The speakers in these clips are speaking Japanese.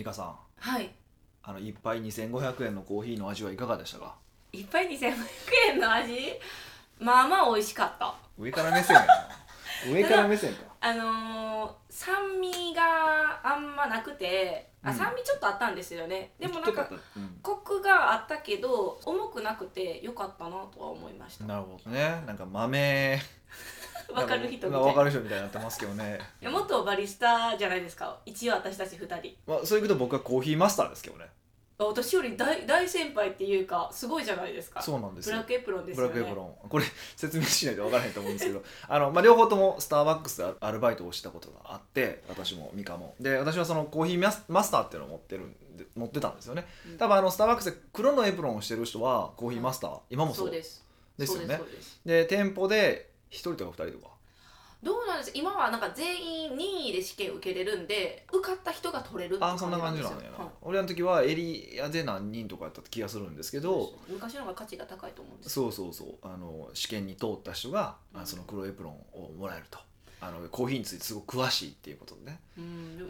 美香さん。はい。あの一杯2500円のコーヒーの味はいかがでしたか？いっぱい2500円の味？まあまあ美味しかった。上から目線やな。上から目線か。あのー酸味があんまなくてあうん。酸味ちょっとあったんですよね、でもなんかうん。コクがあったけど重くなくてよかったなとは思いました。なるほどね。なんか豆 わかる人みたいわかる人みたいになってますけどね。いや元バリスタじゃないですか？一応私たち2人。まあ、そういうこと僕はコーヒーマスターですけどね。私より大大先輩っていうかすごいじゃないですか。そうなんですよ。ブラックエプロンですブよね。ラックエプロン。これ説明しないと分からへんと思うんですけど。あの、まあ、両方ともスターバックスでアルバイトをしたことがあって私もミカも。で私はそのコーヒーマスターっていうのを持ってるんで持ってたんですよね。うん。多分あのスターバックスで黒のエプロンをしてる人はコーヒーマスター今もそそううです。ですよね。で店舗で1人とか2人とか？どうなんです？今はなんか全員任意で試験受けれるんで受かった人が取れるってあそんな感じですよな。んやな、はい俺の時はエリアで何人とかやった気がするんですけど昔の方が価値が高いと思うんですそうそうそう。あの試験に通った人が、あその黒エプロンをもらえるとあのコーヒーについてすごく詳しいっていうことでね。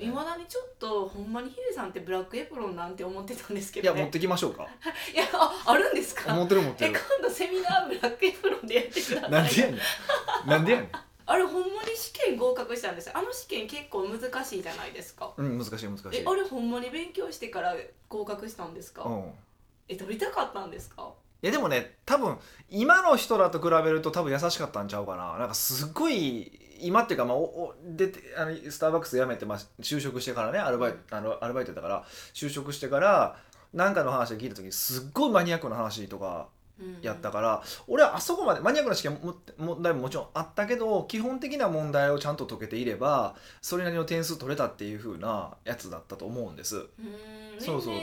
いまだにちょっとほんまにヒデさんってブラックエプロンなんて思ってたんですけどね。いや持ってきましょうか。いやああるんですか？持ってる持ってえる今度セミナーブラックエプロンでやってくださいなんでやねん。なんでやねん。あれほんまに試験合格したんですよ。あの試験結構難しいじゃないですか。うん難しい難しい。えあれほんまに勉強してから合格したんですか、うん。え取りたかったんですか？いやでもね多分今の人らと比べると多分優しかったんちゃうかな。なんかすっごい今っていうか、まあ、おお出てあのスターバックス辞めて、まあ、就職してからねアルバイトあのアルバイトだから就職してから何かの話を聞いた時にすっごいマニアックな話とかやったから、俺はあそこまでマニアックな試験も問題ももちろんあったけど基本的な問題をちゃんと解けていればそれなりの点数取れたっていう風なやつだったと思うんです。うそうそう。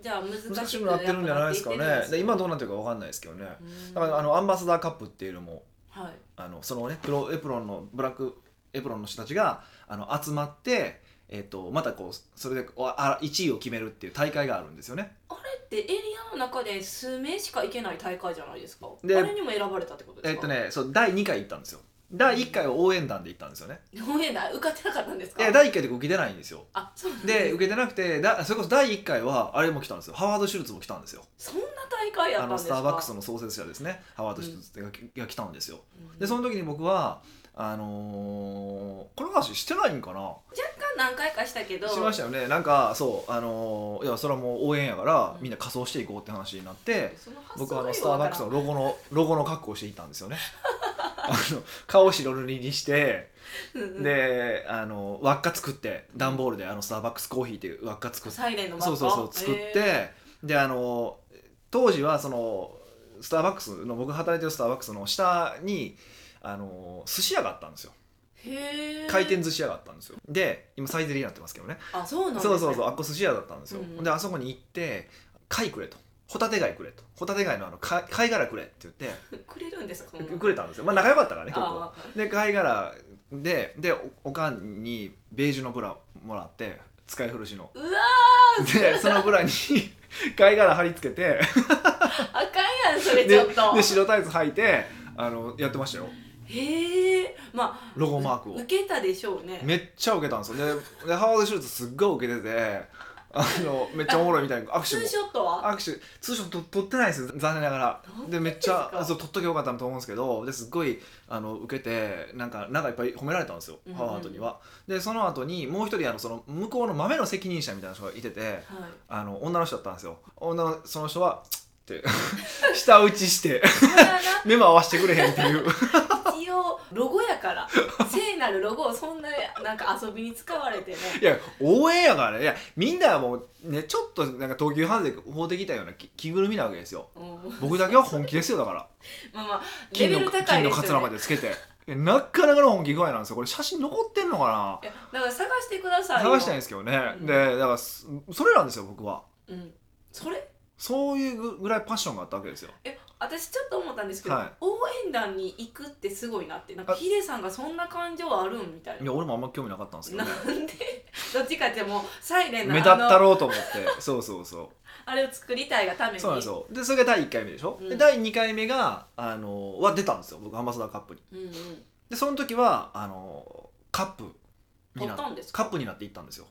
じゃあ難難しくなってるんじゃないですかね。で今どうななってるか分かんないですけどね。うん。だからあのアンバサダーカップっていうのもはいあのそのねプロエプロンのブラックエプロンの人たちがあの集まって、えっとまたこうそれでおあ1位を決めるっていう大会があるんですよね。あれってエリアの中で数名しか行けない大会じゃないですか？であれにも選ばれたってことですか？えっとねそう第2回行ったんですよ。第1回は応援団で行ったんですよね。応援団受かってなかったんですか？で第1回で受けてないんですよ。あそうなんで受けてなくてだそれこそ第1回はあれも来たんですよ。ハワード・シュルツも来たんですよ。そんな大会やっあのスたんですか？ターバックスの創設者ですね。ハワード・シュルツが,、が来たんですよ。うん。でその時に僕はあのーこの話してないんかな？若干何回かしたけど。しましたよね。なんかそうあのーいやそれはもう応援やから、うん。みんな仮装していこうって話になって僕はあのがスターバックスのよロゴのロゴの格好をしていったんですよねあの顔白塗りにしてであの輪っか作って段ボールであのスターバックスコーヒーっていう輪っか作ってサイレンのそうそうそう作って、であの当時はそのスターバックスの僕が働いてるスターバックスの下にあの寿司屋があったんですよ。回転寿司屋があったんですよ。で今サイゼリヤになってますけどね。あそうなんですね。そうそうそうあっこ寿司屋だったんですよ、うん。であそこに行って貝くれとホタテ貝くれと。ホタテ貝のあのか貝殻くれって言って。くれるんですかくれたんですよ。まあ仲良かったからね結構。あで貝殻ででおおかんにベージュのブラもらって使い古しの。うわでそのブラに 貝殻貼り付けて。ー あかんやんそれちでょっと。で白タイツ履いてあのやってましたよ。へえまあロゴマークを。受けたでしょうね。めっちゃ受けたんですよ。ででハワード・シュルツすっごい受けててあのめっちゃおもろいみたいな。握手も。ツーショットは？握手。ツーショット撮ってないです。残念ながら。なんでめっちゃですかそう撮っとけばよかったなと思うんですけど。ですっごいあの受けてなんかなんかいっぱい褒められたんですよ、うんうんハワードには。でその後にもう一人あのその向こうの豆の責任者みたいな人がいててはい。あの女の人だったんですよ。女のその人はって 舌打ちしてそれはな。目も合わせてくれへんっていう一応ロゴやから。聖なるロゴをそんななんか遊びに使われてねいや応援やからね。いやみんなはもうねちょっとなんか東急ハンズで法できたような着着ぐるみなわけですよ。うん。僕だけは本気ですよ。だから。まあまあレ金のベル高金のカツラまでつけて。いやなかなかの本気具合なんですよ。これ写真残ってんのかいやだから探してください探したいんですけどね、うん。でだからそそれなんですよ僕は。うん。それ？そういうぐらいパッションがあったわけですよ。え私ちょっと思ったんですけど、はい。応援団に行くってすごいなって。なんかあヒデさんがそんな感情あるんみたいな。いや俺もあんま興味なかったんですけどなねんで？どっちかってもうサイレンの目立ったろうと思って。そうそうそう。あれを作りたいがために。そうなんですよ。でそれが第1回目でしょ、うん。で第2回目があのは出たんですよ。僕アンバサダーカップに。うんうん。でその時はあのカップにな取ったんですか？カップになっていったんですよ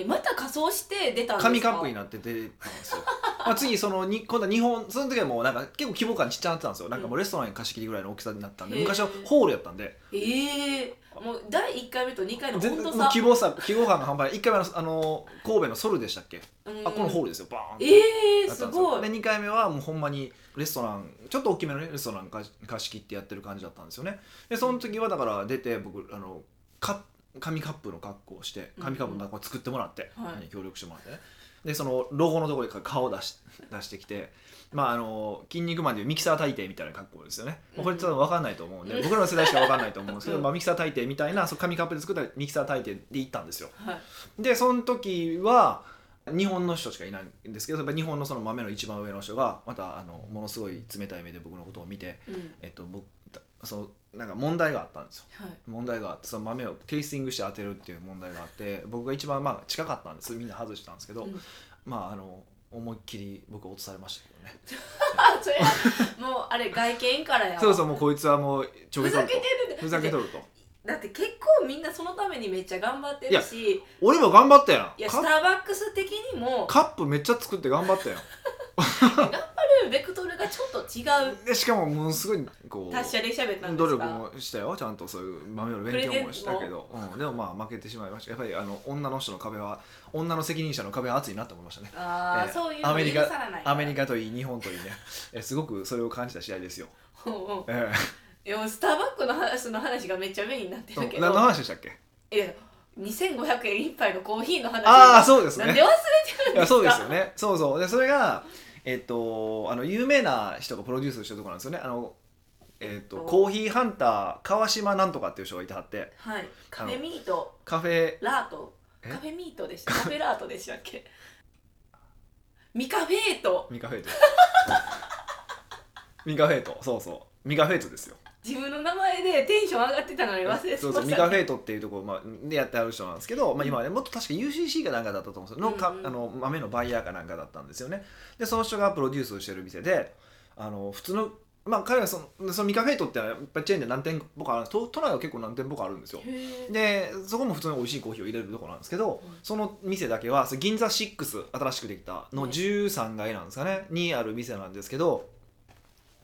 えまた仮装して出たんですか？紙カップになって出たんですよ。まあ次そのに今度は日本その時はもうなんか結構規模感ちっちゃなってたんですよ。なんかもうレストランに貸し切りぐらいの大きさになったんで昔はホールやったんで。ええもう第1回目と2回の温度差規模差規模感が半端ない1回目のあの神戸のソルでしたっけ、うん。あこのホールですよ。バーンって。ええだったんですごい。で2回目はもうほんまにレストランちょっと大きめのねレストラン貸し貸し切ってやってる感じだったんですよね。でその時はだから出て僕あのカ紙カップの格好をして紙カップの格好を作ってもらって、はい。協力してもらってね。でそのロゴのところで顔を出し 出してきてまああの筋肉マンでいうミキサー大帝みたいな格好ですよね、うんこれちょっと分かんないと思うんで、うん。僕らの世代しか分かんないと思うんですけど、うん。まあ、ミキサー大帝みたいなそう紙カップで作ったミキサー大帝で行ったんですよ。はい。でその時は日本の人しかいないんですけどやっぱ日本のその豆の一番上の人がまたあのものすごい冷たい目で僕のことを見て、うん。えっと、僕そのなんか問題があったんですよ。はい。問題があってその豆をテイスティングして当てるっていう問題があって僕が一番まあ近かったんです。みんな外したんですけど、うん。まああの思いっきり僕は落とされましたけどね。あ それもうあれ外見からやわ。そうそうもうこいつはもうちょふざけと。るけてるふざけとると。だって結構みんなそのためにめっちゃ頑張ってるし。い俺も頑張ったやん。やカッスターバックス的にも。カップめっちゃ作って頑張ったやん。あ るベクトルがちょっと違う。でしかもものすごいこう達者で喋ったん努ですか？力もしたよ。ちゃんとそういう豆の勉強もしたけど、うん、でもまあ負けてしまいました。やっぱりあの女の人の壁は女の責任者の壁は厚いなと思いましたね。ああ、えーそういうのアメリカアメリカといい日本といいね。えすごくそれを感じた試合ですよ、うんう。んえ。いやスターバックの話の話がめっちゃメインになってるけど。え何の話でしたっけ？いや2500円一杯のコーヒーの話。ああそうですね。なんで忘れてるんですか？そうですよね。そうそう。でそれがえっとあの有名な人がプロデュースしてるところなんですよね。あのえっとおコーヒーハンター川島なんとかっていう人がいてはって。はい。カフェミート。カフェ。ラート。え？カフェミートでした。カフェラートでしたっけ？ミカフェート。ミカフェイト。ミカフェイト。そうそう。ミカフェイトですよ自分の名前でテンション上がってたのに忘れてましたそうそうミカフェイトっていうところ、まあ、でやってある人なんですけど、まあ、今はねもっと確か UCC かなんかだったと思うんですよ。のか、うんうんあの豆のバイヤーかなんかだったんですよね。でその人がプロデュースしてる店であの普通のまあ彼はそのそのミカフェイトってやっぱりチェーンで何店舗かある都都内は結構何店舗かあるんですよ。でそこも普通に美味しいコーヒーを入れるところなんですけど、うん。その店だけは GINZA SIX 新しくできたのね13階なんですかね。にある店なんですけど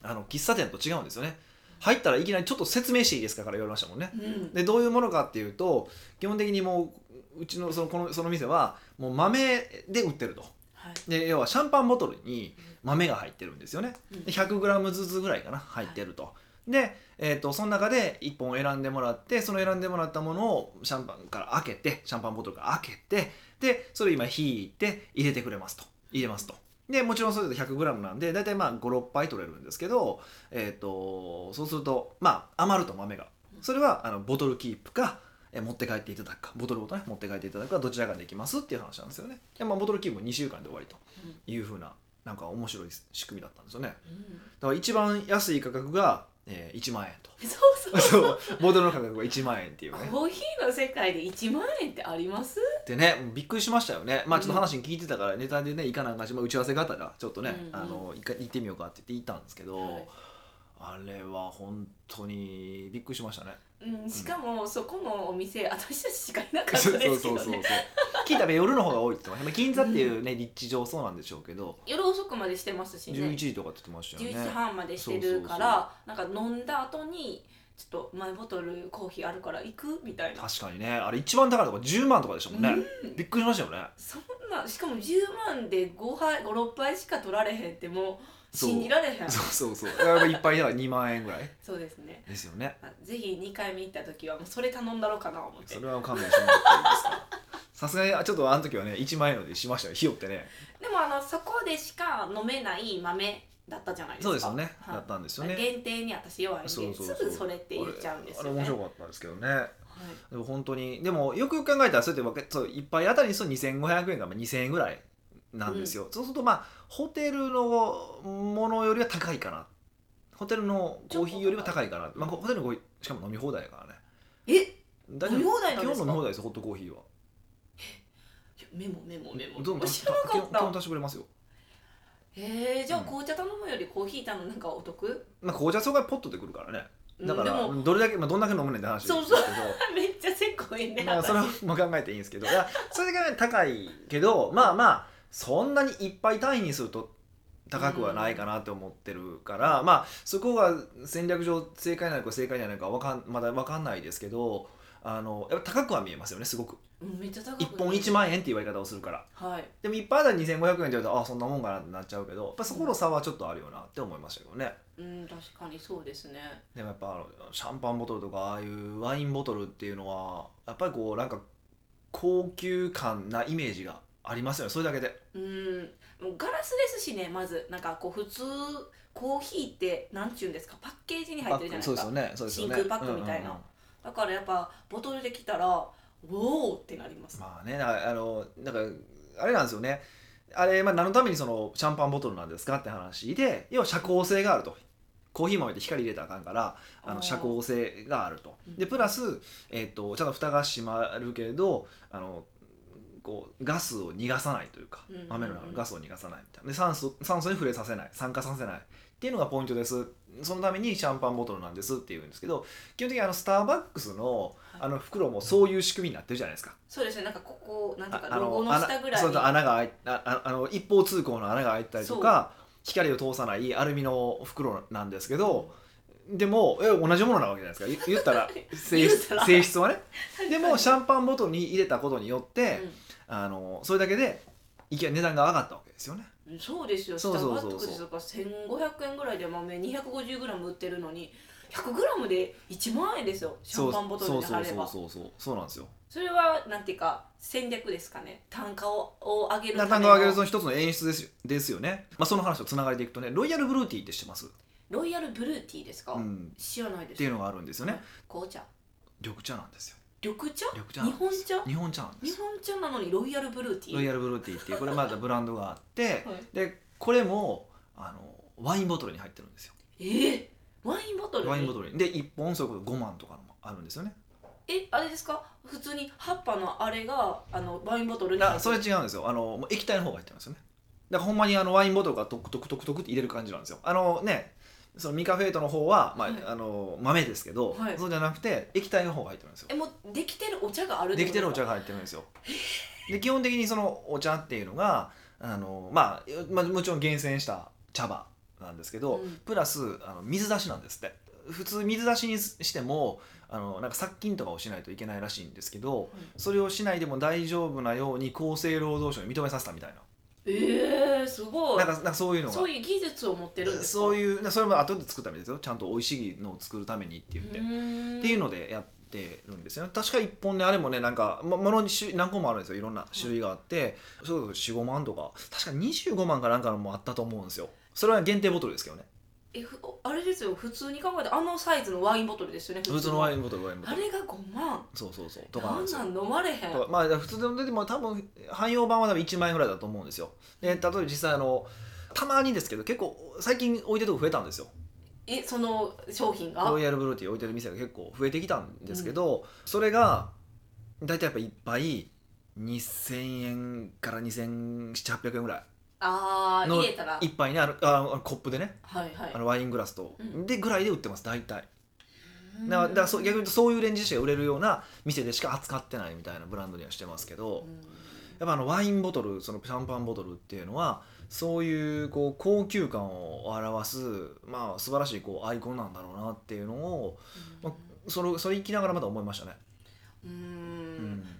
あの喫茶店と違うんですよね入ったらいきなりちょっと説明していいですかから言われましたもんね。うん。でどういうものかっていうと基本的にもううちのそのこのその店はもう豆で売ってると。はい。で要はシャンパンボトルに豆が入ってるんですよね。うん。で 100g ずつぐらいかな入ってると。で、えー、とその中で1本選んでもらってその選んでもらったものをシャンパンから開けてシャンパンボトルから開けてでそれを今引いて入れてくれますと。入れますとでもちろんそれで 100g なんで大体まあ56杯取れるんですけど、えー、とそうするとまあ余ると豆が。それはあのボトルキープかえー持って帰っていただくか。ボトルごとね持って帰っていただくかどちらかできますっていう話なんですよね。で、まあ、ボトルキープも2週間で終わりというふうななんか面白い仕組みだったんですよね。だうん。から一番安い価格が、えー1万円と。そうそう。そう。ボトルの価格が1万円っていうね。コーヒーの世界で1万円ってあります？でねもうびっくりしましたよね。まあちょっと話に聞いてたからネタでね行かなんかし、まあ、打ち合わせがあったらちょっとね、うんうん。あの行か行ってみようかって言って行ったんですけど、はい。あれは本当にびっくりしましたねうん、しかもそこのお店私たちしかいなかったそうですけそうそうそうどね 聞いたら夜の方が多いって言ってました。銀座っていうね立地上そうなんでしょうけど。夜遅くまでしてますしね。11時とかって言ってましたよね。11時半までしてるからなんか飲んだ後にちょっとマイボトルコーヒーあるから行く？みたいな。確かにね。あれ一番高いとこ10万とかでしたもんね、うん。びっくりしましたよね。そんなしかも10万で5杯56杯しか取られへんってもうそう信じられへん。そうそうそう。いっぱいだから2万円ぐらい。そうですね。ですよね。あぜひ2回目行った時はもうそれ頼んだろうかな思って。それは勘弁してもらっていいですか？さすがにあちょっとあの時はね1万円のでしましたよひよってね。でもあのそこでしか飲めない豆だったじゃないですか。そうですよね、はい。だったんですよね。限定に私弱いんですぐそれって言っちゃうんですよね。あれ面白かったですけどね。はい。でも本当にでもよくよく考えたらそうやってそう一杯あたりにそう2500円がまあ2000円ぐらいなんですよ、そうするとまあホテルのものよりは高いかな。ホテルのコーヒーよりは高いかな、まあ、ホテルのコーヒーしかも飲み放題やからね。え？大丈夫？飲み放題なんですか？基本飲み放題ですよホットコーヒーは。メモメモメモ。どうも知らなか基本基本してくれますよ。へえじゃあうん。紅茶頼むよりコーヒー頼むなんかお得？まあ紅茶そこがポットでくるからね。だからどれだけ、まあ、どんだけ飲むねんって話ですけど。そうそう。めっちゃせっこいねまあ、それはもう考えていいんですけど。それだけ高いけどまあまあそんなにいっぱい単位にすると高くはないかなって思ってるから、まあそこが戦略上正解なのか正解じゃないかわかんまだ分かんないですけどあのやっぱ高くは見えますよねすごく。うんめっちゃ高く1本1万円っていう言われ方をするから。はい。でも1杯あたり2500円って言われたらあそんなもんかなってなっちゃうけどやっぱそこの差はちょっとあるよなって思いましたけどね。うん確かにそうですね。でもやっぱあのシャンパンボトルとかああいうワインボトルっていうのはやっぱりこうなんか高級感なイメージがありますよねそれだけで。うん。もうガラスですしねまず。なんかこう普通コーヒーってなんちゅうんですか？パッケージに入ってるじゃないですか。そうですよねそうですよね。真空パックみたいな。うんうんうん。だからやっぱボトルできたらおおってなります、まあねあのなんかあれなんですよね。あれ、まあ、何のためにそのシャンパンボトルなんですかって話で要は遮光性があると。コーヒー豆って光入れたらあかんからあの遮光性があると。うん。でプラス、えっとちゃんと蓋が閉まるけどあのこうガスを逃がさないというかうんうんうん。豆の中のガスを逃がさないみたいな。で酸素酸素に触れさせない。酸化させないっていうのがポイントです。そのためにシャンパンボトルなんですっていうんですけど基本的にあのスターバックスのあの袋もそういう仕組みになってるじゃないですか。そうですね。なんかここなんていうかあロゴの下ぐらい。そ穴が開いあああの一方通行の穴が開いたりとか光を通さないアルミの袋なんですけどでもえ同じものなわけじゃないですか。言言ったら 性言質はね。でもシンャンパンボトルに入れたことによって、あのそれだけでいきなり値段が上がったわけですよね。そうですよ。そうそうそうそう。スターバックスとか1500円ぐらいで豆 250g 売ってるのに 100g で1万円ですよ。シャンパンボトルでそうそう貼ればそうそう。そうそうなんですよ。それはなんていうか戦略ですかね。単価をを上げる単価ための。を上げるその一つの演出ですよ。ですよね。まあその話とつながりでいくとねロイヤルブルーティーって知ってます、ロイヤルブルーティーですか、うん、知らないです。っていうのがあるんですよね。紅茶。緑茶なんですよ。緑茶？緑茶日本茶？日本茶なんです。日本茶なのに Royal Blue Tea？Royal Blue Teaっていう これまたブランドがあってはい。でこれもあのワインボトルに入ってるんですよ。えー、ワインボトルに？ワインボトルに。で1本そういうこと5万とかのもあるんですよね。えあれですか？普通に葉っぱのあれがあのワインボトルに入ってる。あそれ違うんですよ。あのもう液体の方が入ってるんですよね。だからほんまにあのワインボトルがトクトクトクトクって入れる感じなんですよ。あのねそのミカフェイトの方は、まあはい。あの豆ですけど、はい。そうじゃなくて液体の方が入ってるんですよ。えもうできてるお茶があるできてるお茶が入ってるんですよ。で基本的にそのお茶っていうのがあの、まあ、まあもちろん厳選した茶葉なんですけど、うん。プラスあの水出しなんですって。普通水出しにしてもあのなんか殺菌とかをしないといけないらしいんですけどそれをしないでも大丈夫なように厚生労働省に認めさせたみたいなえー、すごい。なんかなんかそういうのが。そういう技術を持ってるんですか？そういうそれも後で作ったみたいですよ。ちゃんと美味しいのを作るためにって言って。っていうのでやってるんですよね。確か1本であれもねなんかもものに種何個もあるんですよ。いろんな種類があって、そう45万とか。確か25万かなんかのもあったと思うんですよ。それは限定ボトルですけどねえふあれですよ。普通に考えてあのサイズのワインボトルですよね普通の。ワインボトルワインボトル。あれが5万。そうそうそう。とかなんなん飲まれへん。とかまあ普通のでも多分汎用版は多分1万円ぐらいだと思うんですよ。で例えば実際あのたまにですけど結構最近置いてるとこ増えたんですよ。えその商品が？ロイヤルブルーティー置いてる店が結構増えてきたんですけど、それが大体やっぱ一杯2000円から2700800円ぐらい。のああ入れたら。一杯ねあのあのコップでね。はいはい。あのワイングラスと、うん。でぐらいで売ってます大体。うん。だからだからそう逆に言うとそういうレンジでしか売れるような店でしか扱ってないみたいなブランドにはしてますけど、うん。やっぱあのワインボトルそのシャンパンボトルっていうのはそういうこう高級感を表すまあ素晴らしいこうアイコンなんだろうなっていうのをまそれそれ聞きながらまた思いましたね。うんん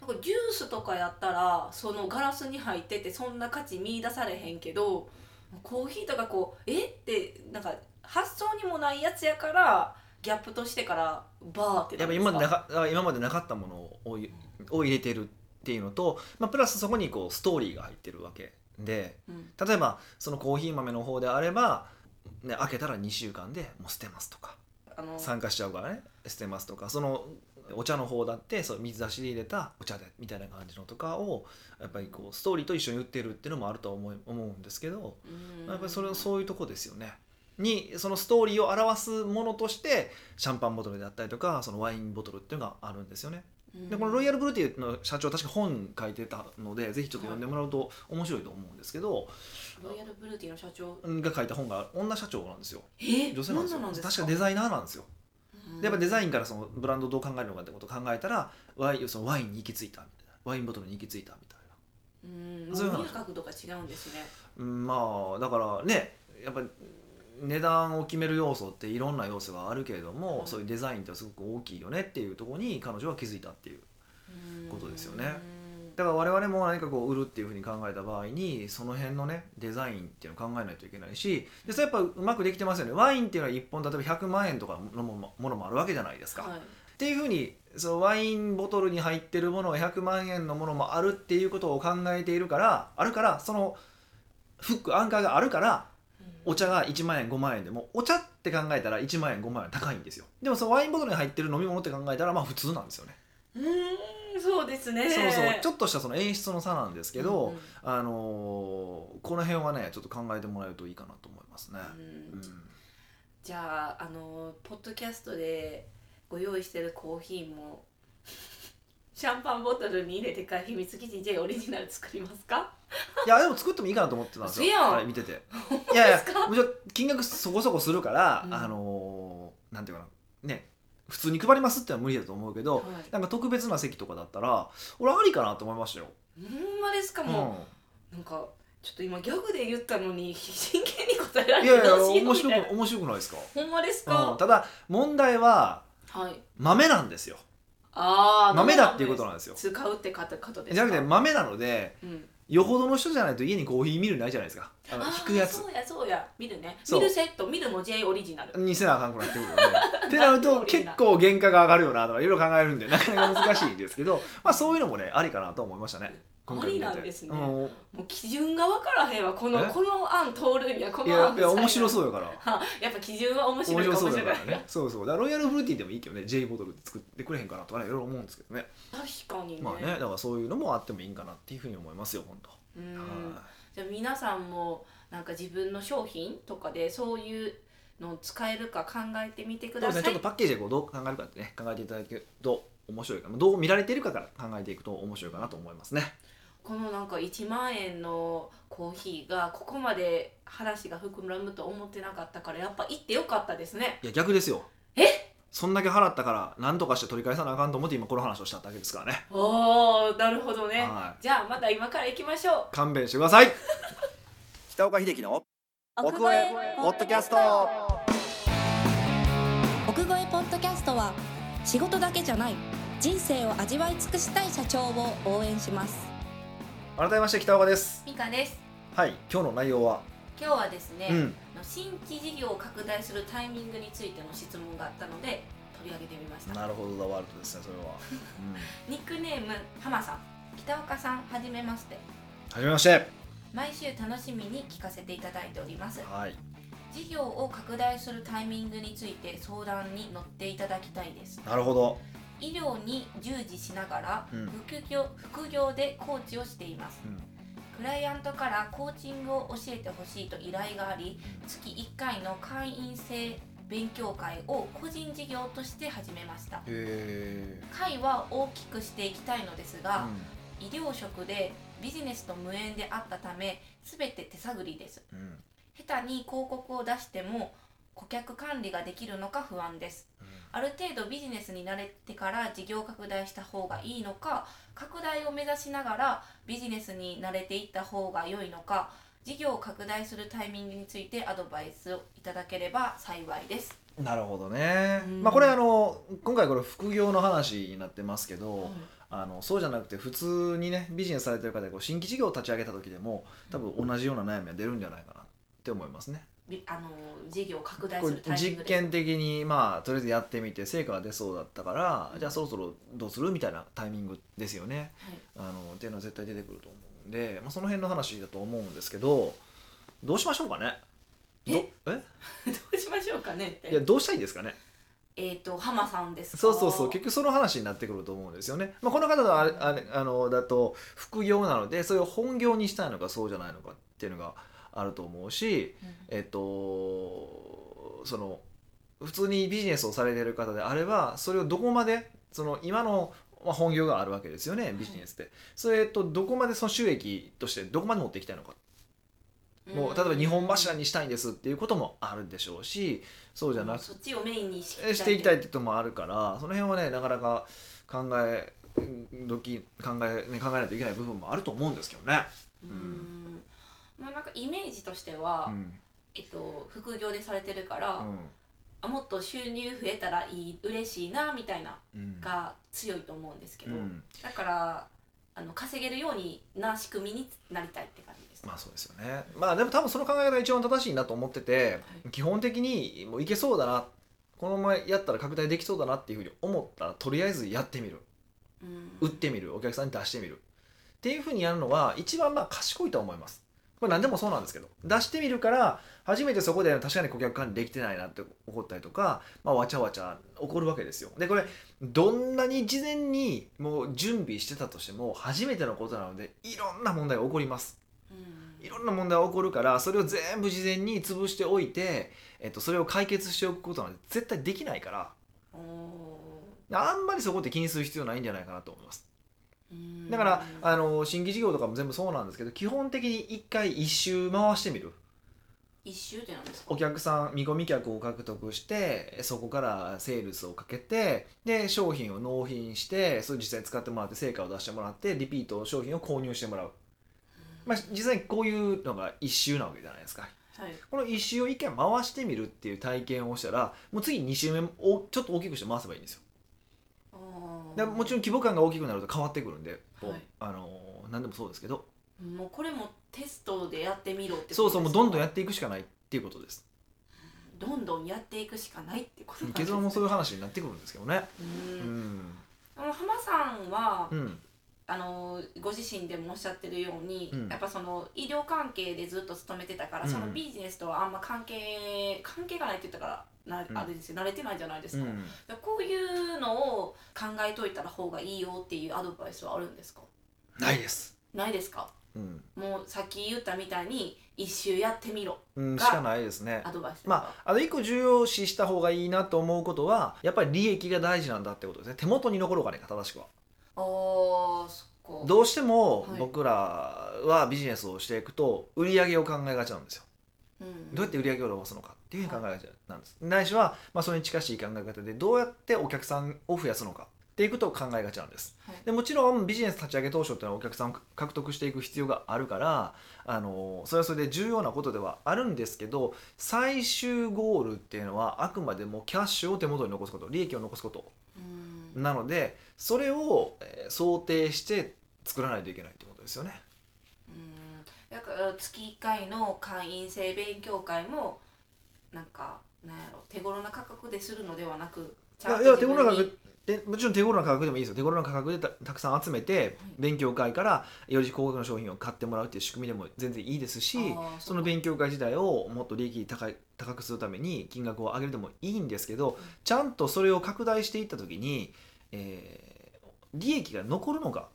なんかジュースとかやったらそのガラスに入っててそんな価値見出されへんけどコーヒーとかこうえ？ってなんか発想にもないやつやからギャップとしてからバーってやっぱ今なかあ今までなかったものをを入れてるっていうのと、まあ、プラスそこにこうストーリーが入ってるわけ。でうん。例えばそのコーヒー豆の方であれば、ね、開けたら2週間でもう捨てますとか。あの酸化しちゃうからね捨てますとか。そのお茶の方だってそう水出しで入れたお茶でみたいな感じのとかをやっぱりこうストーリーと一緒に売ってるっていうのもあると思い思うんですけどうん。やっぱりそれそういうとこですよね。にそのストーリーを表すものとしてシャンパンボトルであったりとかそのワインボトルっていうのがあるんですよね。でこのロイヤルブルーティーの社長確か本書いてたのでぜひちょっと読んでもらうと面白いと思うんですけど、ロイヤルブルーティーの社長。が書いた本が女社長なんですよ。え？女性なんですよ。女なんですか？確かデザイナーなんですよでやっぱデザインからそのブランドをどう考えるのかってことを考えたらワインそのワインに行き着いたみたいな。ワインボトルに行き着いたみたいな。うん。そういう見る角度が違うんですね。うんまあだからねやっぱり値段を決める要素っていろんな要素があるけれども、うん。そういうデザインってすごく大きいよねっていうところに彼女は気づいたっていうことですよね。うんだから我々も何かこう売るっていうふうに考えた場合にその辺のねデザインっていうのを考えないといけないしでそれやっぱうまくできてますよね。ワインっていうのは1本例えば100万円とかのもものもあるわけじゃないですか。はい。っていうふうにそのワインボトルに入ってるものが100万円のものもあるっていうことを考えているからあるからそのフックアンカーがあるからうん。お茶が1万円5万円でもお茶って考えたら1万円5万円高いんですよ。でもそのワインボトルに入ってる飲み物って考えたらまあ普通なんですよね、うーんそうですね。そうそうちょっとしたその演出の差なんですけど、うんうん。あのーこの辺はねちょっと考えてもらえるといいかなと思いますね、うん。うん。じゃああのポッドキャストでご用意してるコーヒーも シャンパンボトルに入れてから秘密基地 J オリジナル作りますか？いやでも作ってもいいかなと思ってたんですよ。嘘やん。はい、見てて。いやいやですかもちろん金額そこそこするから、うん。あのーなんていうかな。ね普通に配りますってのは無理だと思うけど、はい。なんか特別な席とかだったら俺ありかなと思いましたよ、ほんまですか？うん。もう、なんかちょっと今ギャグで言ったのに真剣に答えられいやいや面白く面白くないですか、ほんまですうん、か、ただ問題ははい。豆なんですよ。ああ豆だっていうことなんですよ。使うって方方ですか？じゃなくて豆なのでうんよほどの人じゃないと家にコーヒーミルないじゃないですか。あの引くやつ。そうやそうや。見るね。そう。見るセット見るも J オリジナル。にせなあかんくなってくるよね。ってなると結構原価が上がるよなとかいろいろ考えるんでなかなか難しいんですけどまあそういうのもねありかなと思いましたねありなんですね。うん。もう基準が分からへんわ。このえ？この案通るにはこの案いや面白うそうやから。やっぱ基準は面白面いか白そうだからね。そうそう。だロイヤルフルーティーでもいいけどね J ボトルで作ってくれへんかなとかねいろいろ思うんですけどね。確かにね,、まあねだからそういうのもあってもいいんかなっていうふうに思いますよ本当。うん。はじゃあ皆さんもなんか自分の商品とかでそういうのを使えるか考えてみてくい。そうですね。ちょださいっとパッケージでこうどう考えるかってね考えていただけると面白いかなどう見られているかから考えていくと面白いかなと思いますねこのなんか1万円のコーヒーがここまで話が膨らむと思ってなかったからやっぱ行ってよかったですね。いや逆ですよ。え？そんだけ払ったから何とかして取り返さなあかんと思って今この話をしただけですからね。おーなるほどね、はじゃあまた今から行きましょう。勘弁してください。北岡秀樹の奥越えポッドキャスト。奥越えポッドキャストは仕事だけじゃない人生を味わい尽くしたい社長を応援します改めまして北岡です。ミカです。はい今日の内容は？今日はですね、うん。新規事業を拡大するタイミングについての質問があったので取り上げてみました。なるほどだワールドですねそれは、ニックネームハマさん。北岡さんはじめまして。はじめまして。毎週楽しみに聞かせていただいております。はい。事業を拡大するタイミングについて相談に乗っていただきたいです。なるほど医療に従事しながらうん。副業,、副業でコーチをしています。うん。クライアントからコーチングを教えてほしいと依頼があり月1回の会員制勉強会を個人事業として始めました。会は大きくしていきたいのですが、医療職でビジネスと無縁であったため全て手探りです。うんうん。下手に広告を出しても顧客管理ができるのか不安です。ある程度ビジネスに慣れてから事業拡大した方がいいのか拡大を目指しながらビジネスに慣れていった方が良いのか事業を拡大するタイミングについてアドバイスをいただければ幸いです。なるほどね、うん。まあこれあの今回これ副業の話になってますけど、あのそうじゃなくて普通にねビジネスされてる方でこう新規事業を立ち上げた時でも多分同じような悩みは出るんじゃないかなって思いますね。びあの事業を拡大するタイミング実。験的にまあとりあえずやってみて成果が出そうだったから、うんじゃあそろそろどうするみたいなタイミングですよね。はいあのっていうのは絶対出てくると思うんで、まあ、その辺の話だと思うんですけどどうしましょうかね？どえ？え？どうしましょうかねって。いやどうしたいですかね？えっ、と浜さんですか？そうそうそう結局その話になってくると思うんですよね。まあ、この方はあれあれあのだと副業なのでそれを本業にしたいのかそうじゃないのかっていうのがあると思うし、うん。えっとその普通にビジネスをされてる方であればそれをどこまでその今のまあ本業があるわけですよねビジネスって、それとどこまでその収益としてどこまで持っていきたいのか。もう例えば日本柱にしたいんですっていうこともあるでしょうしそうじゃなくそっちをメインにししていきたいってこともあるからその辺はねなかなか考え時考え,、ね、考えないといけない部分もあると思うんですけどね。うんまあなんかイメージとしては、うん。えっと、副業でされてるから、うん。あもっと収入増えたらいい嬉しいなみたいなうん。が強いと思うんですけど、うん。だからあの稼げるようにな仕組みになりたいって感じです、まあそうですよね。まあでも多分その考え方が一番正しいなと思ってて、い。基本的にもういけそうだなこのままやったら拡大できそうだなっていうふうに思ったらとりあえずやってみる。うん。売ってみる。お客さんに出してみる。っていうふうにやるのは一番まあ賢いと思いますこれ何でもそうなんですけど出してみるから初めてそこで確かに顧客管理できてないなって怒ったりとか、まあ、わちゃわちゃ起こるわけですよ。でこれどんなに事前にもう準備してたとしても初めてのことなのでいろんな問題が起こります。うん。いろんな問題が起こるからそれを全部事前に潰しておいて、えっと、それを解決しておくことなんて絶対できないから。おあんまりそこって気にする必要ないんじゃないかなと思います。ーだからあの新規事業とかも全部そうなんですけど基本的に一回一周回してみる。一周ってなんですか？お客さん見込み客を獲得してそこからセールスをかけてで商品を納品してそれ実際に使ってもらって成果を出してもらってリピート商品を購入してもらう、まあ、実際にこういうのが一周なわけじゃないですか。はい。この一周を一回回してみるっていう体験をしたらもう次2周目をちょっと大きくして回せばいいんですよでもちろん規模感が大きくなると変わってくるんで、はい。あの何でもそうですけど。もうこれもテストでやってみろってことですか？そうそうもうどんどんやっていくしかないっていうことです。どんどんやっていくしかないってことなんですね結論もそういう話になってくるんですけどね。ううんん。あの浜さんは、うんあのご自身でもおっしゃってるように、うん。やっぱその医療関係でずっと勤めてたから、うん。そのビジネスとはあんま関係関係がないって言ったからな、うんあれですよ慣れてないじゃないですか,、こういうのを考えといたら方がいいよっていうアドバイスはあるんですか？ないです。ないですか？うん、もうさっき言ったみたいに一周やってみろうん、しがかないですね。アドバイスまあ、あの一個重要視した方がいいなと思うことはやっぱり利益が大事なんだってことですね。手元に残るお金が正しくはあーそっか。どうしてもはい。僕らはビジネスをしていくと売り上げを考えがちなんですよ。うんどうやって売り上げを伸ばすのかっていうふうに考えがちなんです、ないしは、まあ、それに近しい考え方でどうやってお客さんを増やすのかっていうことを考えがちなんです。はい。でもちろんビジネス立ち上げ当初っていうのはお客さんを獲得していく必要があるからあのそれはそれで重要なことではあるんですけど最終ゴールっていうのはあくまでもキャッシュを手元に残すこと利益を残すこと。うんなのでそれをえー想定して作らないといけないってことですよね。うんだから月1回の会員制勉強会もなんかなんやろ手頃な価格でするのではなくちいやいや手頃な価格でもちろん手頃な価格でもいいですよ。手頃な価格でたたくさん集めて勉強会からより高額の商品を買ってもらうっていう仕組みでも全然いいですしその勉強会自体をもっと利益高い高くするために金額を上げるでもいいんですけどちゃんとそれを拡大していった時に、えー利益が残るのか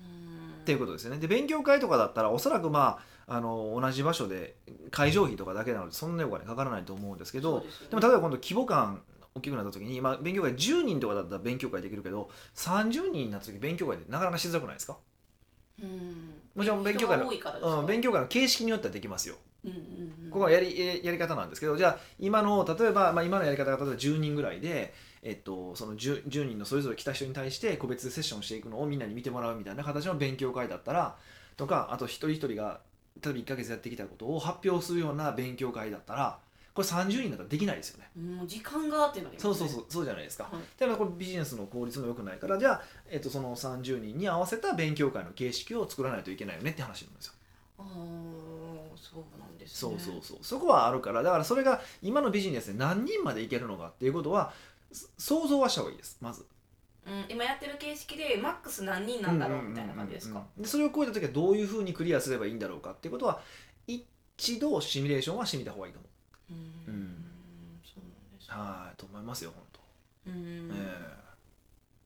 うん。っていうことですよね。で勉強会とかだったらおそらくまああの同じ場所で会場費とかだけなのでそんなにお金かからないと思うんですけどでも例えば今度規模感大きくなった時に、まあ、勉強会10人とかだったら勉強会できるけど30人になった時勉強会ってなかなかしづらくないですか？うん。もちろん勉強会のうん、勉強会の形式によってはできますよ。うんうんうん。ここはやりややり方なんですけどじゃあ今の例えば、まあ、今のやり方が例えば10人ぐらいで、えっと、その 10, 10人のそれぞれ来た人に対して個別でセッションしていくのをみんなに見てもらうみたいな形の勉強会だったらとかあと一人一人が例えば1ヶ月やってきたことを発表するような勉強会だったらこれ30人だったらできないですよね。もう時間がってなりますね。そうそうそうそうじゃないですか。はい。でもこれビジネスの効率も良くないからじゃあ、えっと、その30人に合わせた勉強会の形式を作らないといけないよねって話なんですよ。あーそうなんですそうねそうそう。そこはあるからだからそれが今のビジネスで何人までいけるのかっていうことはす想像はした方がいいです。まず。うん、今やってる形式でマックス何人なんだろうみたいな感じですか。でそれを超えた時はどういうふうにクリアすればいいんだろうかっていうことは一度シミュレーションはしてみた方がいいと思ううん。うん。そうなんですね。はいと思いますよ本当、うん。え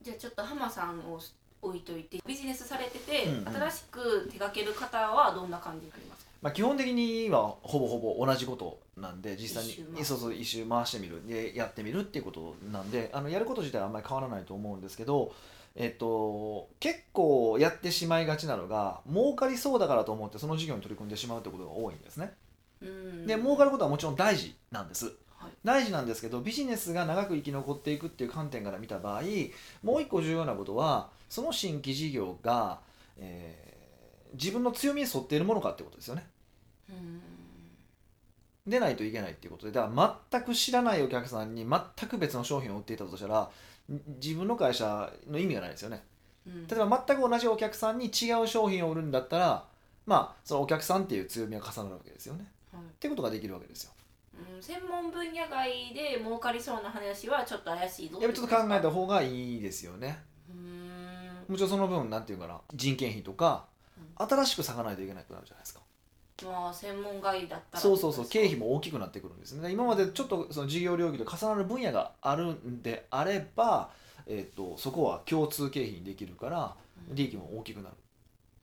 じゃあちょっと浜さんを置いといてビジネスされてて、うんうん。新しく手掛ける方はどんな感じになりますか？まあ、基本的にはほぼほぼ同じことなんで実際にそうそう一周回してみる。でやってみるっていうことなんであのやること自体はあんまり変わらないと思うんですけど、えっと、結構やってしまいがちなのが儲かりそうだからと思ってその事業に取り組んでしまうってことが多いんですね。うんで儲かることはもちろん大事なんです。はい大事なんですけどビジネスが長く生き残っていくっていう観点から見た場合もう一個重要なことはその新規事業が、えー自分の強みに沿っているものかってことですよね。うんでないといけないっていうことでだから全く知らないお客さんに全く別の商品を売っていたとしたらん自分の会社の意味がないですよね。うん例えば全く同じお客さんに違う商品を売るんだったらまあそのお客さんっていう強みが重なるわけですよね。はいっていうことができるわけですよ。うん専門分野外で儲かりそうな話はちょっと怪しいぞやっぱりちょっと考えたう方がいいですよね。もちろんその分なんていうかな人件費とか新しく割かないといけなくなるじゃないですか。まあ専門外だったらそうそうそう経費もも大きくなってくるんですね。今までちょっとその事業領域で重なる分野があるんであれば、えー、とそこは共通経費にできるから利益も大きくなる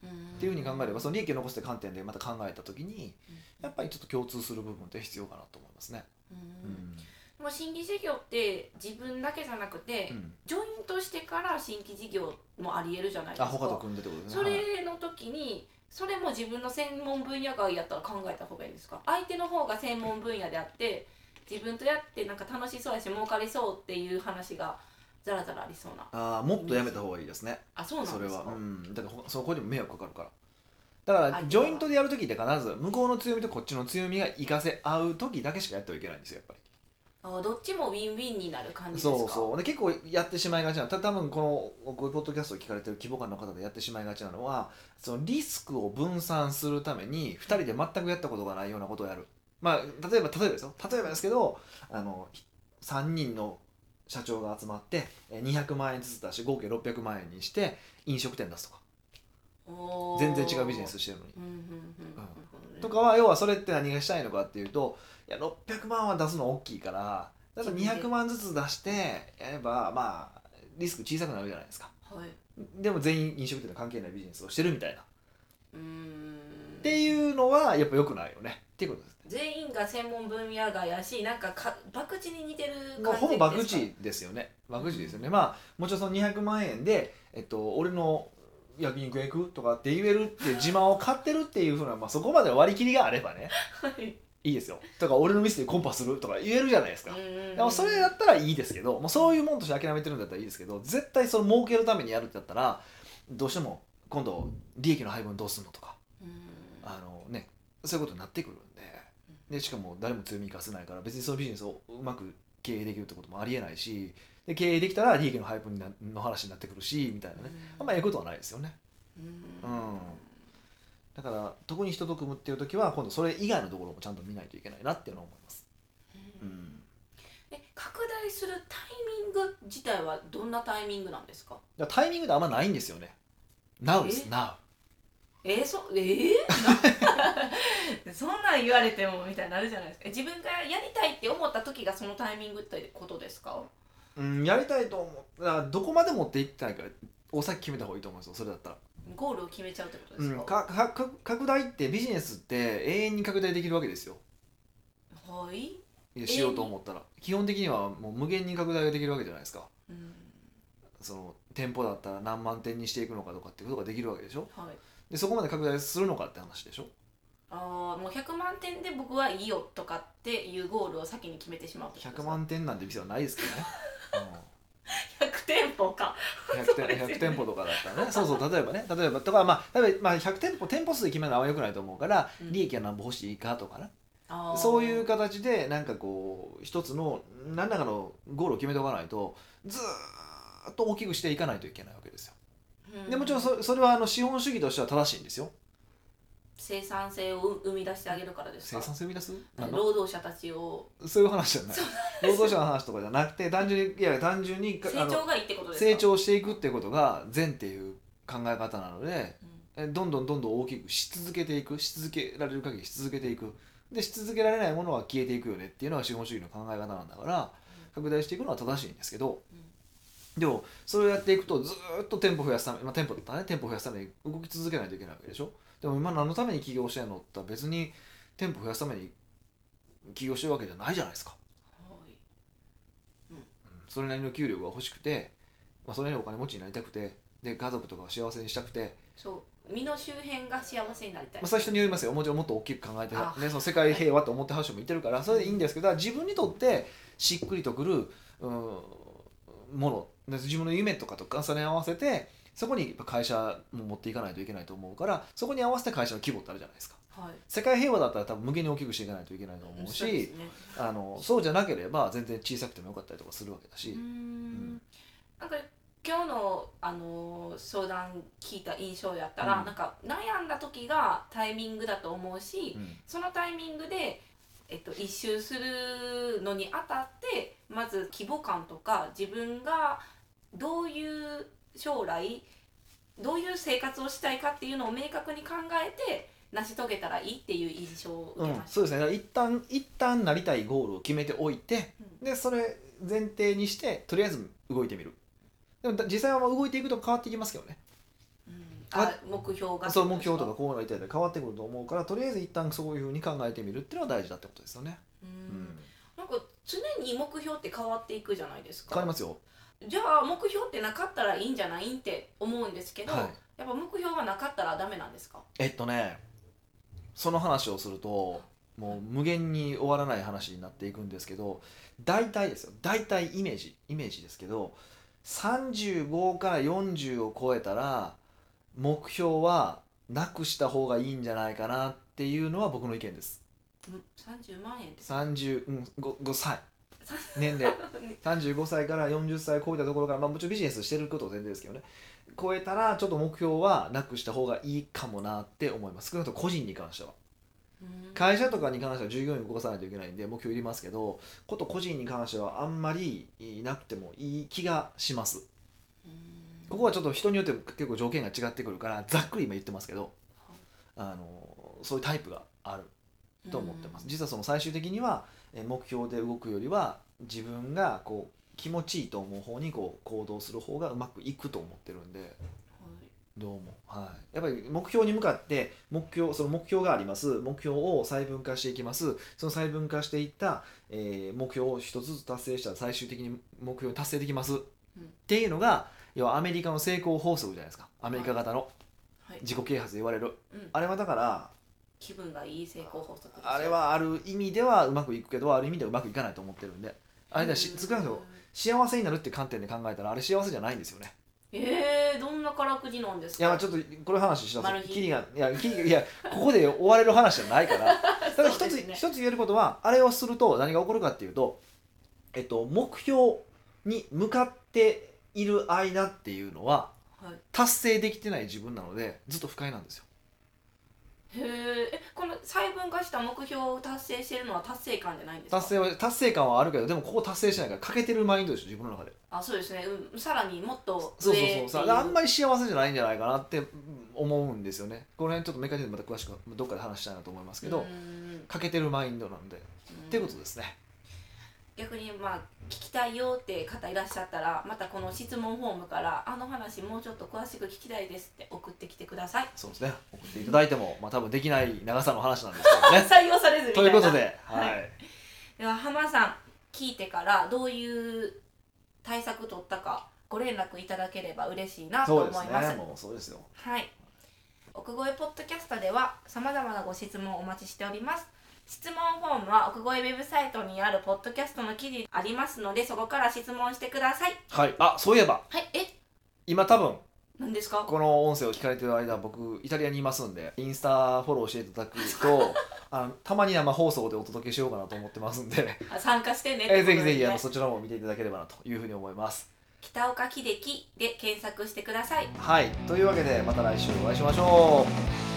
っていうふうに考えればその利益を残すって観点でまた考えた時にやっぱりちょっと共通する部分って必要かなと思いますね。ううん。も新規事業って自分だけじゃなくて、うん。ジョイントしてから新規事業もありえるじゃないですか。あ他と組んででね。はいれの時にそれも自分の専門分野外やったら考えた方がいいんですか？相手の方が専門分野であって自分とやってなんか楽しそうやし儲かりそうっていう話がザラザラありそうなあーもっとやめた方がいいですね。あそうなんそれですか？は、うん、だからほそこにも迷惑かかるから。だからあジョイントでやる時って必ず向こうの強みとこっちの強みが活かせ合う時だけしかやってはいけないんですよやっぱり。あどっちもウィンウィンになる感じですか？そうそう。で結構やってしまいがちなた多分このこういうポッドキャストを聞かれてる規模感の方でやってしまいがちなのはそのリスクを分散するために2人で全くやったことがないようなことをやる。まあ例えば例えばですよ。例えばですけどあの3人の社長が集まってえー200万円ずつ出して合計600万円にして飲食店出すとか。全然違うビジネスしてるのに。とかは要はそれって何がしたいのかっていうといや600万は出すの大きいからだから200万ずつ出してやればまあリスク小さくなるじゃないですか。はい。でも全員飲食店と関係ないビジネスをしてるみたいな。っうーん。ていうのはやっぱ良くないよね。っていうことです全員が専門分野外やしなんかか博打に似てる感じですか？もうほぼ博打ですよね。博打ですよね。まあもちろんその200万円で、えっと、俺の焼肉屋行くとかって言えるって自慢を買ってるっていうふうな、まあ、そこまで割り切りがあればね。はい。いいですよ。とか俺の店でコンパするとか言えるじゃないですか、でもそれだったらいいですけどもうそういうもんとして諦めてるんだったらいいですけど絶対その儲けるためにやるってやったらどうしても今度利益の配分どうするのとか。うん。あのねそういうことになってくるんででしかも誰も強み生かせないから別にそのビジネスをうまく経営できるってこともありえないしで経営できたら利益の配分になの話になってくるしみたいなね。あん。まりええことはないですよね。うん。うん。だから特に人と組むっていう時は今度それ以外のところもちゃんと見ないといけないなっていうのは思います、うん。え拡大するタイミング自体はどんなタイミングなんですか？タイミングであんまないんですよね。Now ですえ？Now えー、そえー、な そんなん言われてもみたいになるじゃないですか。え自分がやりたいって思った時がそのタイミングってことですか？うんやりたいと思う。だからどこまで持っていきたいかお先決めた方がいいと思うんですよそれだったら。ゴールを決めちゃうってことですうん、か、かかか拡大ってビジネスって永遠に拡大できるわけですよ。はい、しようと思ったら。基本的にはもう無限に拡大ができるわけじゃないですか。うん。その店舗だったら何万店にしていくのかとかっていうことができるわけでしょ。はいでそこまで拡大するのかって話でしょ？あーもう100万点で僕はいいよとかっていうゴールを先に決めてしまうってことです100か万店なんて店はないですけどね、100店舗か。うん、100, そうですよね。店100店舗とかだったらね。そうそう例えばね。例えばとかまあ例えばまあ100店舗店舗数で決めるのはあんまよくないと思うから、うん。利益は何本欲しいかとかね。そういう形でなんかこう一つの何らかのゴールを決めておかないとずーっと大きくしていかないといけないわけですよ。うん。でもちろんそそれはあの資本主義としては正しいんですよ。生産性を生み出してあげるからです生か産性を生み出す？労働者たちを。そういう話じゃない。労働者の話とかじゃなくて単純にいや単純に 成あの長がいいってことですか？成長していくっていうことが善っていう考え方なのでうん。えどんどんどんどん大きくし続けていくし続けられる限りし続けていく。でし続けられないものは消えていくよねっていうのが資本主義の考え方なんだから拡大していくのは正しいんですけど、でもそれをやっていくとずーっと店舗増やすため、まあ、店舗だったらね。店舗増やすために動き続けないといけないわけでしょ？でも今何のために起業してんのって言ったら別に店舗増やすために起業してるわけじゃないじゃないですか、はい。うん。それなりの給料が欲しくてまあ、それにお金持ちになりたくてで家族とかを幸せにしたくて、そう。身の周辺が幸せになりたい、まあ、それは人によりますよ。もちろんもっと大きく考えて、あ。ね、その世界平和と思ってはる人もいてるからそれでいいんですけど自分にとってしっくりとくる、うん、もので自分の夢とかと重ね合わせてそこに会社も持っていかないといけないと思うからそこに合わせて会社の規模ってあるじゃないですか。はい。世界平和だったら多分無限に大きくしていかないといけないと思うしね。あのそうじゃなければ全然小さくてもよかったりとかするわけだし。うー、ん。なんか今日の、あのー相談聞いた印象やったら、うん。なんか悩んだ時がタイミングだと思うし、うん。そのタイミングで、えっと、一周するのにあたってまず規模感とか自分がどういう将来どういう生活をしたいかっていうのを明確に考えて成し遂げたらいいっていう印象を受うんけま、した。そうですね。一旦一旦なりたいゴールを決めておいてうん。でそれ前提にしてとりあえず動いてみる。でもだ実際は動いていくと変わってきますけどね。うんあ目標が。そう目標とかこうなりたいとか変わってくると思うからとりあえず一旦そういうふうに考えてみるっていうのは大事だってことですよね、ううん。ん、なんか常に目標って変わっていくじゃないですか。変わりますよじゃあ目標ってなかったらいいんじゃないって思うんですけど、はい。やっぱ目標がなかったらダメなんですか？えっとねその話をするともう無限に終わらない話になっていくんですけど大体ですよ。大体イメージイメージですけど35から40を超えたら目標はなくした方がいいんじゃないかなっていうのは僕の意見です。うん30万円って35、うん、5 5歳年齢。35歳から40歳超えたところから、まあ、もちろんビジネスしてることは全然ですけどね。超えたらちょっと目標はなくした方がいいかもなって思います。少なくとも個人に関しては。うん。会社とかに関しては従業員を動かさないといけないんで目標いりますけどこと個人に関してはあんまりいなくてもいい気がします。うんここはちょっと人によって結構条件が違ってくるからざっくり今言ってますけどあのそういうタイプがあると思ってます、実はその最終的にはえー目標で動くよりは自分がこう気持ちいいと思う方にこう行動する方がうまくいくと思ってるんでどうも、はい、やっぱり目標に向かって目標その目標があります。目標を細分化していきます。その細分化していった、えー目標を一つずつ達成したら最終的に目標に達成できます、っていうのが要はアメリカの成功法則じゃないですか。アメリカ型のはい。自己啓発で言われる。うん。あれはだから気分がいい成功法則ですよ。あれはある意味ではうまくいくけどある意味ではうまくいかないと思ってるんで。あれだしうん。少なくとも幸せになるって観点で考えたらあれ幸せじゃないんですよね。えー、どんなからくじなんですか？いやまあちょっとこれ話したマル秘らキリがいやキリがいやここで終われる話じゃないから。ただ一つ、そうですね。一つ言えることはあれをすると何が起こるかっていうとえっと目標に向かっている間っていうのははい。達成できてない自分なのでずっと不快なんですよ。へー。えこの細分化した目標を達成してるのは達成感じゃないんですか？達成は達成感はあるけどでもここ達成しないから欠けてるマインドでしょ自分の中で。あそうですね、うん、さらにもっとそうそう上そう。あんまり幸せじゃないんじゃないかなってうん思うんですよね。この辺ちょっとメカニズムまた詳しくどっかで話したいなと思いますけど、うん。欠けてるマインドなんで、っていうことですね逆にまあ聞きたいよって方いらっしゃったらまたこの質問フォームからあの話もうちょっと詳しく聞きたいですって送ってきてください。そうですね。送っていただいても、まあ多分できない長さの話なんですけどね。採用されずみたといないうことで、ははい。いでは浜さん聞いてからどういう対策取ったかご連絡いただければ嬉しいなとそうです。思いますね。もうそうですよ。はい。奥越えポッドキャストではさまざまなご質問をお待ちしております質問フォームは奥越えウェブサイトにあるポッドキャストの記事ありますのでそこから質問してください。はい。あそういえば。はい。え？今多分何ですか？この音声を聞かれてる間僕イタリアにいますんでインスタフォローしていただくと あのたまに生放送でお届けしようかなと思ってますんで、あ参加してねえーぜひぜひあのそちらも見ていただければなというふうに思います。北岡秀樹で検索してください。はい。というわけでまた来週お会いしましょう